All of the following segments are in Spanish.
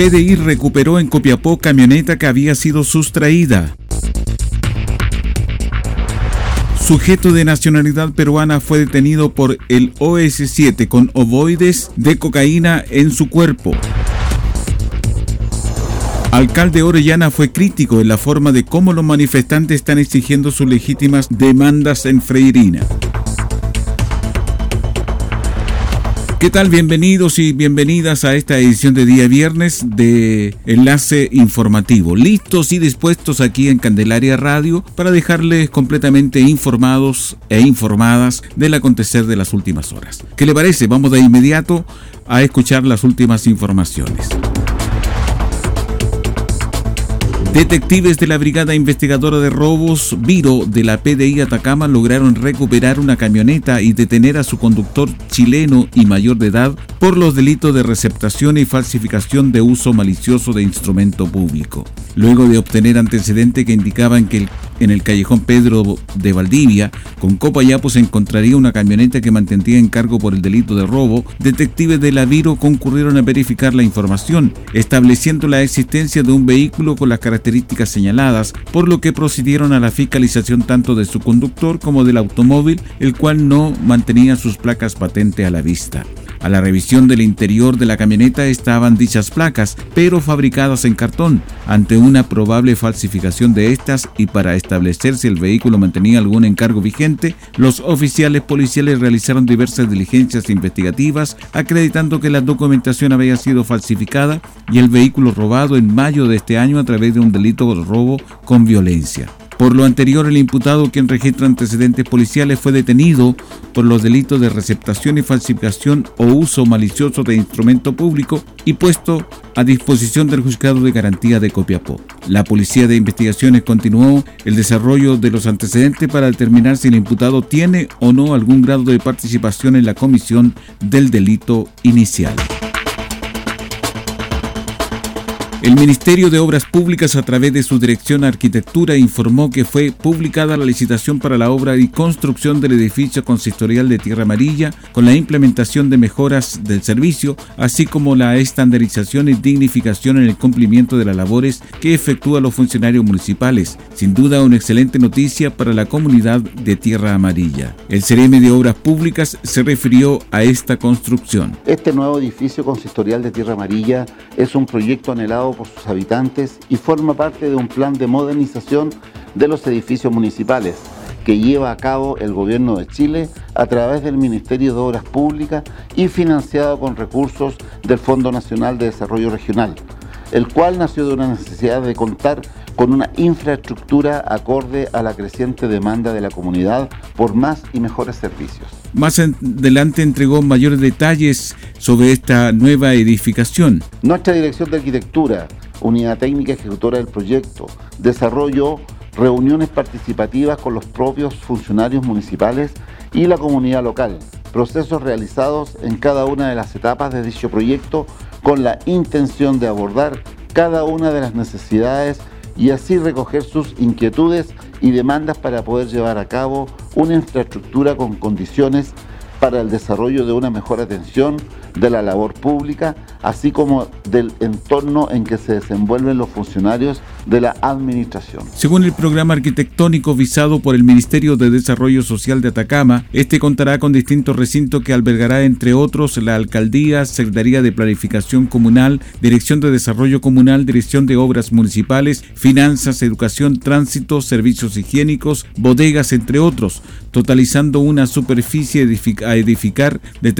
PDI recuperó en Copiapó camioneta que había sido sustraída. Sujeto de nacionalidad peruana fue detenido por el OS7 con ovoides de cocaína en su cuerpo. Alcalde Orellana fue crítico en la forma de cómo los manifestantes están exigiendo sus legítimas demandas en Freirina. ¿Qué tal? Bienvenidos y bienvenidas a esta edición de día viernes de Enlace Informativo. Listos y dispuestos aquí en Candelaria Radio para dejarles completamente informados e informadas del acontecer de las últimas horas. ¿Qué le parece? Vamos de inmediato a escuchar las últimas informaciones. Detectives de la Brigada Investigadora de Robos, Viro, de la PDI Atacama, lograron recuperar una camioneta y detener a su conductor chileno y mayor de edad por los delitos de receptación y falsificación de uso malicioso de instrumento público. Luego de obtener antecedentes que indicaban que en el callejón Pedro de Valdivia, con Copayapo se encontraría una camioneta que mantendría en cargo por el delito de robo, detectives de la Viro concurrieron a verificar la información, estableciendo la existencia de un vehículo con las características señaladas, por lo que procedieron a la fiscalización tanto de su conductor como del automóvil, el cual no mantenía sus placas patente a la vista. A la revisión del interior de la camioneta estaban dichas placas, pero fabricadas en cartón. Ante una probable falsificación de estas y para establecer si el vehículo mantenía algún encargo vigente, los oficiales policiales realizaron diversas diligencias investigativas, acreditando que la documentación había sido falsificada y el vehículo robado en mayo de este año a través de un delito de robo con violencia. Por lo anterior, el imputado, quien registra antecedentes policiales, fue detenido por los delitos de receptación y falsificación o uso malicioso de instrumento público y puesto a disposición del juzgado de garantía de Copiapó. La Policía de Investigaciones continuó el desarrollo de los antecedentes para determinar si el imputado tiene o no algún grado de participación en la comisión del delito inicial. El Ministerio de Obras Públicas a través de su Dirección Arquitectura informó que fue publicada la licitación para la obra y construcción del edificio consistorial de Tierra Amarilla con la implementación de mejoras del servicio, así como la estandarización y dignificación en el cumplimiento de las labores que efectúan los funcionarios municipales. Sin duda una excelente noticia para la comunidad de Tierra Amarilla. El CRM de Obras Públicas se refirió a esta construcción. Este nuevo edificio consistorial de Tierra Amarilla es un proyecto anhelado por sus habitantes y forma parte de un plan de modernización de los edificios municipales que lleva a cabo el Gobierno de Chile a través del Ministerio de Obras Públicas y financiado con recursos del Fondo Nacional de Desarrollo Regional, el cual nació de una necesidad de contar con una infraestructura acorde a la creciente demanda de la comunidad por más y mejores servicios. Más adelante entregó mayores detalles sobre esta nueva edificación. Nuestra Dirección de Arquitectura, Unidad Técnica Ejecutora del Proyecto, desarrolló reuniones participativas con los propios funcionarios municipales y la comunidad local, procesos realizados en cada una de las etapas de dicho proyecto con la intención de abordar cada una de las necesidades y así recoger sus inquietudes y demandas para poder llevar a cabo una infraestructura con condiciones para el desarrollo de una mejor atención de la labor pública así como del entorno en que se desenvuelven los funcionarios de la administración. Según el programa arquitectónico visado por el Ministerio de Desarrollo Social de Atacama, este contará con distintos recintos que albergará entre otros la Alcaldía, Secretaría de Planificación Comunal, Dirección de Desarrollo Comunal, Dirección de Obras Municipales, Finanzas, Educación, Tránsito, Servicios Higiénicos, bodegas, entre otros, totalizando una superficie a edificar de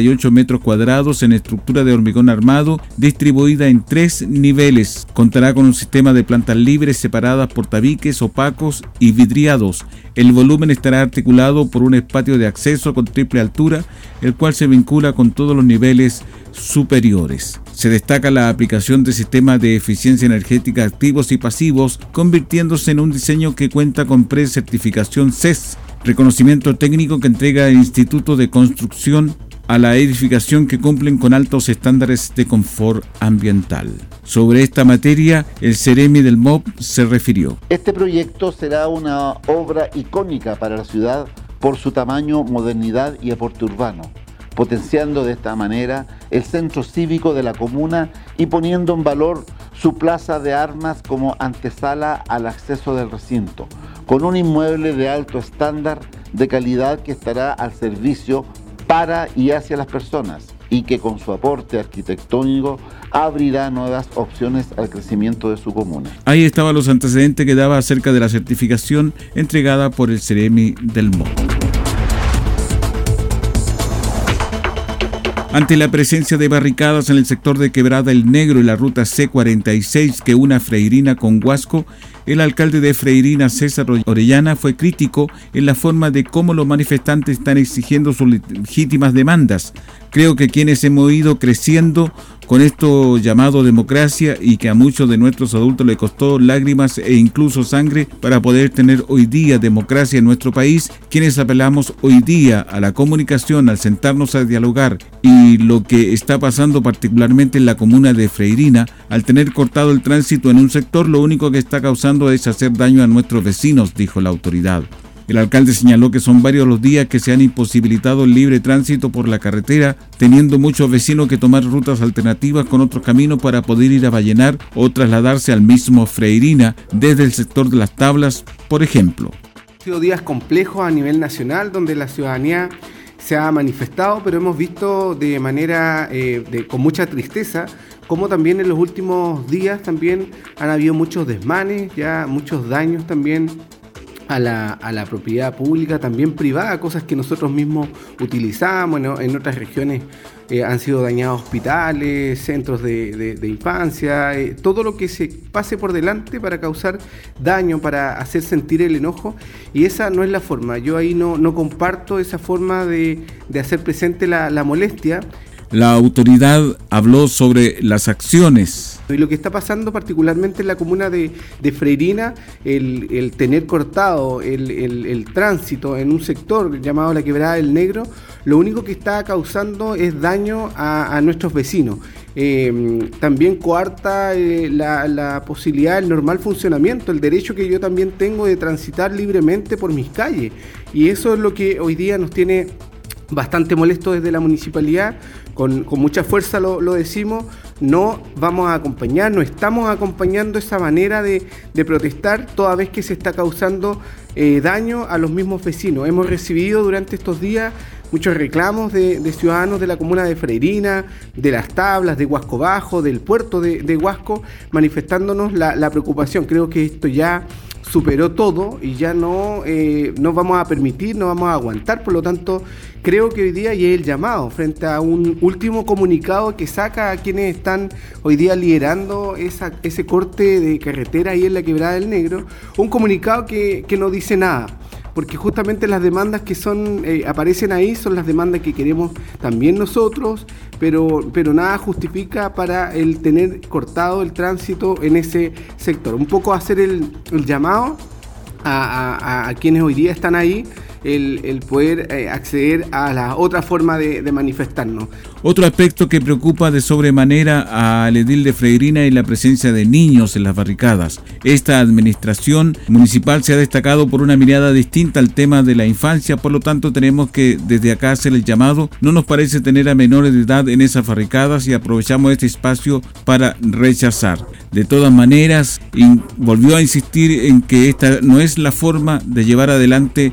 3.838 metros cuadrados en estructura de hormigón armado, distribuida en tres niveles. Contará con un sistema de plantas libres separadas por tabiques opacos y vidriados. El volumen estará articulado por un espacio de acceso con triple altura, el cual se vincula con todos los niveles superiores. Se destaca la aplicación de sistemas de eficiencia energética activos y pasivos, convirtiéndose en un diseño que cuenta con pre-certificación CES, reconocimiento técnico que entrega el Instituto de Construcción a la edificación que cumplen con altos estándares de confort ambiental. Sobre esta materia, el Ceremi del MOB se refirió. Este proyecto será una obra icónica para la ciudad por su tamaño, modernidad y aporte urbano, potenciando de esta manera el centro cívico de la comuna y poniendo en valor su plaza de armas como antesala al acceso del recinto, con un inmueble de alto estándar de calidad que estará al servicio para y hacia las personas y que con su aporte arquitectónico abrirá nuevas opciones al crecimiento de su comuna. Ahí estaban los antecedentes que daba acerca de la certificación entregada por el Ceremi del MO. Ante la presencia de barricadas en el sector de Quebrada el Negro y la ruta C46 que una Freirina con Huasco, el alcalde de Freirina, César Orellana, fue crítico en la forma de cómo los manifestantes están exigiendo sus legítimas demandas. Creo que quienes hemos ido creciendo con esto llamado democracia y que a muchos de nuestros adultos le costó lágrimas e incluso sangre para poder tener hoy día democracia en nuestro país, quienes apelamos hoy día a la comunicación, al sentarnos a dialogar y lo que está pasando particularmente en la comuna de Freirina, al tener cortado el tránsito en un sector, lo único que está causando es hacer daño a nuestros vecinos, dijo la autoridad. El alcalde señaló que son varios los días que se han imposibilitado el libre tránsito por la carretera, teniendo muchos vecinos que tomar rutas alternativas con otros caminos para poder ir a Vallenar o trasladarse al mismo Freirina desde el sector de las tablas, por ejemplo. Han sido días complejos a nivel nacional donde la ciudadanía se ha manifestado, pero hemos visto de manera eh, con mucha tristeza como también en los últimos días también han habido muchos desmanes, ya muchos daños también a la, a la, propiedad pública, también privada, cosas que nosotros mismos utilizamos, en otras regiones eh, han sido dañados hospitales, centros de, infancia, eh, todo lo que se pase por delante para causar daño, para hacer sentir el enojo, y esa no es la forma, yo ahí no, no comparto esa forma de, hacer presente la, la molestia. La autoridad habló sobre las acciones y lo que está pasando particularmente en la comuna de, Freirina, el, tener cortado el, tránsito en un sector llamado la quebrada del negro, lo único que está causando es daño a, nuestros vecinos. Eh, también coarta eh, la, la, posibilidad del normal funcionamiento, el derecho que yo también tengo de transitar libremente por mis calles. Y eso es lo que hoy día nos tiene bastante molesto desde la municipalidad, con, mucha fuerza lo, decimos, no vamos a acompañar, no estamos acompañando esa manera de, protestar toda vez que se está causando eh, daño a los mismos vecinos. Hemos recibido durante estos días muchos reclamos de, ciudadanos de la comuna de Freirina, de las tablas, de Huasco Bajo, del puerto de, Huasco, manifestándonos la preocupación. Creo que esto ya superó todo y ya no eh, nos vamos a permitir, no vamos a aguantar. Por lo tanto, creo que hoy día ya es el llamado frente a un último comunicado que saca a quienes están hoy día liderando esa, ese corte de carretera ahí en la quebrada del negro, un comunicado que no dice nada porque justamente las demandas que son eh, aparecen ahí son las demandas que queremos también nosotros, pero, pero nada justifica para el tener cortado el tránsito en ese sector. Un poco hacer el, llamado a, quienes hoy día están ahí el, poder eh, acceder a la otra forma de, manifestarnos. Otro aspecto que preocupa de sobremanera al edil de Freirina es la presencia de niños en las barricadas. Esta administración municipal se ha destacado por una mirada distinta al tema de la infancia, por lo tanto tenemos que desde acá hacer el llamado. No nos parece tener a menores de edad en esas barricadas y aprovechamos este espacio para rechazar. De todas maneras, volvió a insistir en que esta no es la forma de llevar adelante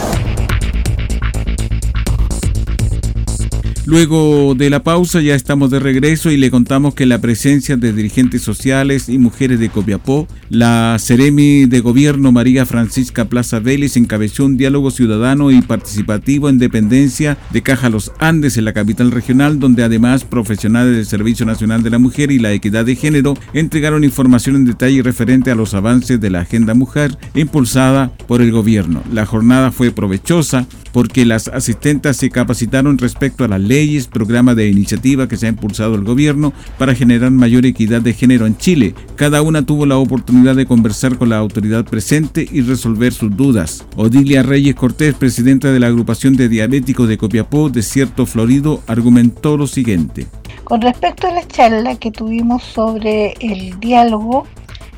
Luego de la pausa ya estamos de regreso y le contamos que la presencia de dirigentes sociales y mujeres de Copiapó, la Ceremi de Gobierno María Francisca Plaza Vélez encabezó un diálogo ciudadano y participativo en dependencia de Caja Los Andes en la capital regional, donde además profesionales del Servicio Nacional de la Mujer y la Equidad de Género entregaron información en detalle referente a los avances de la Agenda Mujer impulsada por el gobierno. La jornada fue provechosa porque las asistentes se capacitaron respecto a las leyes, programa de iniciativa que se ha impulsado el gobierno para generar mayor equidad de género en Chile. Cada una tuvo la oportunidad de conversar con la autoridad presente y resolver sus dudas. Odilia Reyes Cortés, presidenta de la agrupación de diabéticos de Copiapó, Desierto Florido, argumentó lo siguiente. Con respecto a la charla que tuvimos sobre el diálogo,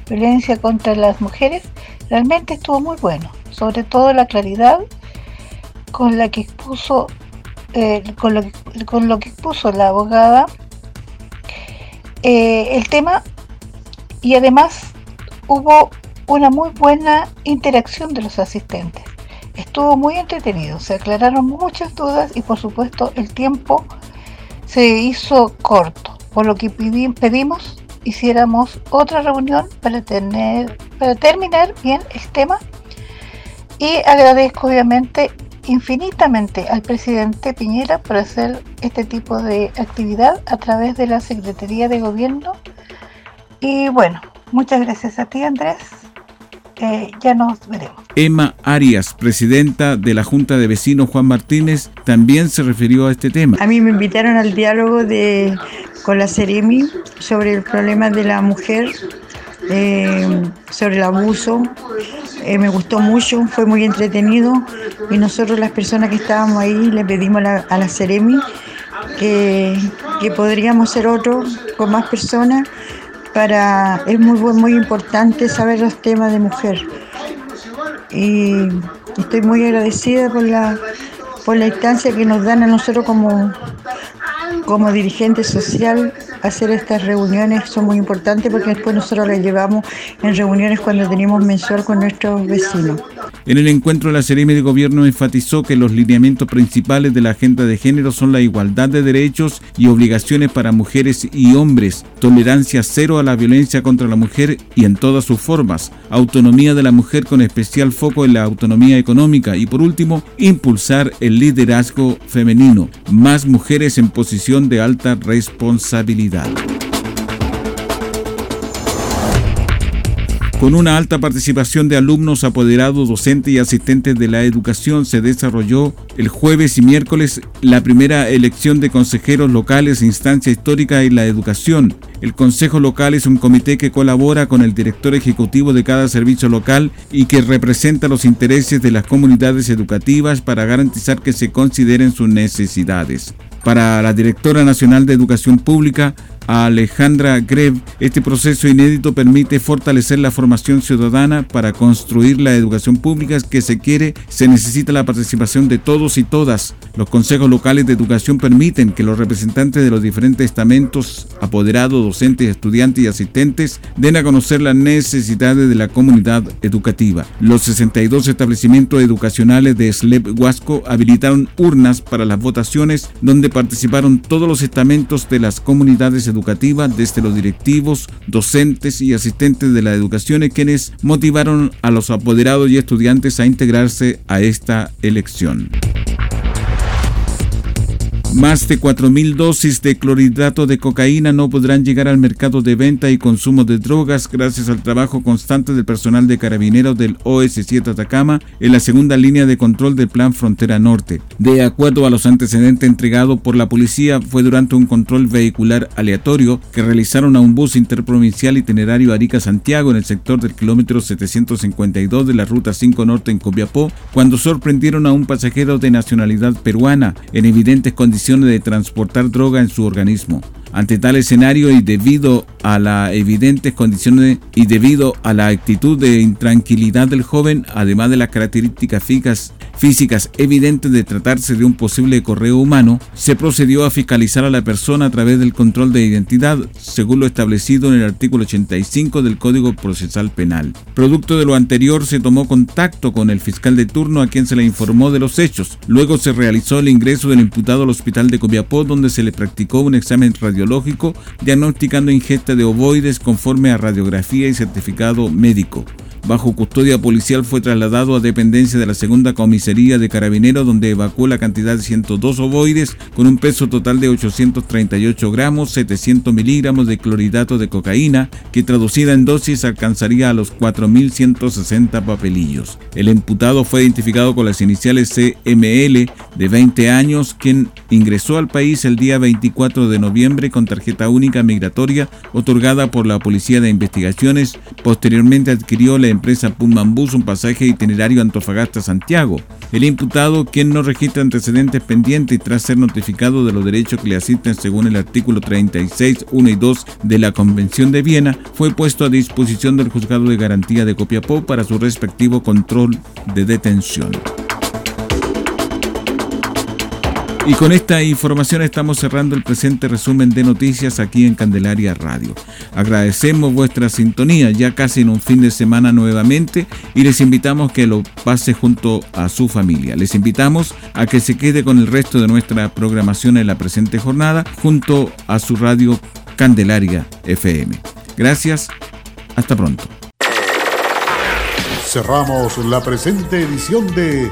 violencia contra las mujeres, realmente estuvo muy bueno, sobre todo la claridad con la que expuso eh, con, lo que, con, lo, que expuso la abogada eh, el tema y además hubo una muy buena interacción de los asistentes. Estuvo muy entretenido, se aclararon muchas dudas y por supuesto el tiempo se hizo corto, por lo que pedimos hiciéramos otra reunión para tener para terminar bien el tema y agradezco obviamente infinitamente al presidente Piñera por hacer este tipo de actividad a través de la Secretaría de Gobierno. Y bueno, muchas gracias a ti Andrés. Eh, ya nos veremos. Emma Arias, presidenta de la Junta de Vecinos Juan Martínez, también se refirió a este tema. A mí me invitaron al diálogo de, con la Ceremi sobre el problema de la mujer eh, sobre el abuso. Eh, me gustó mucho, fue muy entretenido. Y nosotros las personas que estábamos ahí le pedimos a la, Ceremi que, podríamos ser otro con más personas. Para es muy muy importante saber los temas de mujer. Y estoy muy agradecida por la la instancia que nos dan a nosotros como como dirigente social hacer estas reuniones son muy importantes porque después nosotros las llevamos en reuniones cuando tenemos mensual con nuestros vecinos. En el encuentro, la Seremi de Gobierno enfatizó que los lineamientos principales de la agenda de género son la igualdad de derechos y obligaciones para mujeres y hombres, tolerancia cero a la violencia contra la mujer y en todas sus formas, autonomía de la mujer con especial foco en la autonomía económica y por último, impulsar el liderazgo femenino, más mujeres en posición de alta responsabilidad. Con una alta participación de alumnos, apoderados, docentes y asistentes de la educación, se desarrolló el jueves y miércoles la primera elección de consejeros locales, instancia histórica y la educación. El Consejo Local es un comité que colabora con el director ejecutivo de cada servicio local y que representa los intereses de las comunidades educativas para garantizar que se consideren sus necesidades. Para la directora nacional de Educación Pública, Alejandra Greb, este proceso inédito permite fortalecer la formación ciudadana para construir la educación pública que se quiere. Se necesita la participación de todos y todas. Los consejos locales de educación permiten que los representantes de los diferentes estamentos, apoderados, docentes, estudiantes y asistentes, den a conocer las necesidades de la comunidad educativa. Los 62 establecimientos educacionales de SLEP Huasco habilitaron urnas para las votaciones donde participaron todos los estamentos de las comunidades educativas, desde los directivos, docentes y asistentes de la educación, quienes motivaron a los apoderados y estudiantes a integrarse a esta elección. Más de 4.000 dosis de clorhidrato de cocaína no podrán llegar al mercado de venta y consumo de drogas gracias al trabajo constante del personal de carabineros del OS7 Atacama en la segunda línea de control del Plan Frontera Norte. De acuerdo a los antecedentes entregados por la policía, fue durante un control vehicular aleatorio que realizaron a un bus interprovincial itinerario Arica-Santiago en el sector del kilómetro 752 de la Ruta 5 Norte en Copiapó, cuando sorprendieron a un pasajero de nacionalidad peruana en evidentes condiciones de transportar droga en su organismo. Ante tal escenario y debido a las evidentes condiciones y debido a la actitud de intranquilidad del joven, además de las características fijas físicas evidentes de tratarse de un posible correo humano, se procedió a fiscalizar a la persona a través del control de identidad, según lo establecido en el artículo 85 del Código Procesal Penal. Producto de lo anterior, se tomó contacto con el fiscal de turno a quien se le informó de los hechos. Luego se realizó el ingreso del imputado al hospital de Copiapó, donde se le practicó un examen radiológico diagnosticando ingesta de ovoides conforme a radiografía y certificado médico bajo custodia policial fue trasladado a dependencia de la segunda comisaría de carabineros donde evacuó la cantidad de 102 ovoides con un peso total de 838 gramos, 700 miligramos de clorhidrato de cocaína que traducida en dosis alcanzaría a los 4.160 papelillos. El imputado fue identificado con las iniciales CML de 20 años quien ingresó al país el día 24 de noviembre con tarjeta única migratoria otorgada por la Policía de Investigaciones. Posteriormente adquirió la empresa Pullman Bus un pasaje itinerario Antofagasta-Santiago. El imputado, quien no registra antecedentes pendientes y tras ser notificado de los derechos que le asisten según el artículo 36, 1 y 2 de la Convención de Viena, fue puesto a disposición del Juzgado de Garantía de Copiapó para su respectivo control de detención. Y con esta información estamos cerrando el presente resumen de noticias aquí en Candelaria Radio. Agradecemos vuestra sintonía ya casi en un fin de semana nuevamente y les invitamos que lo pase junto a su familia. Les invitamos a que se quede con el resto de nuestra programación en la presente jornada junto a su radio Candelaria FM. Gracias, hasta pronto. Cerramos la presente edición de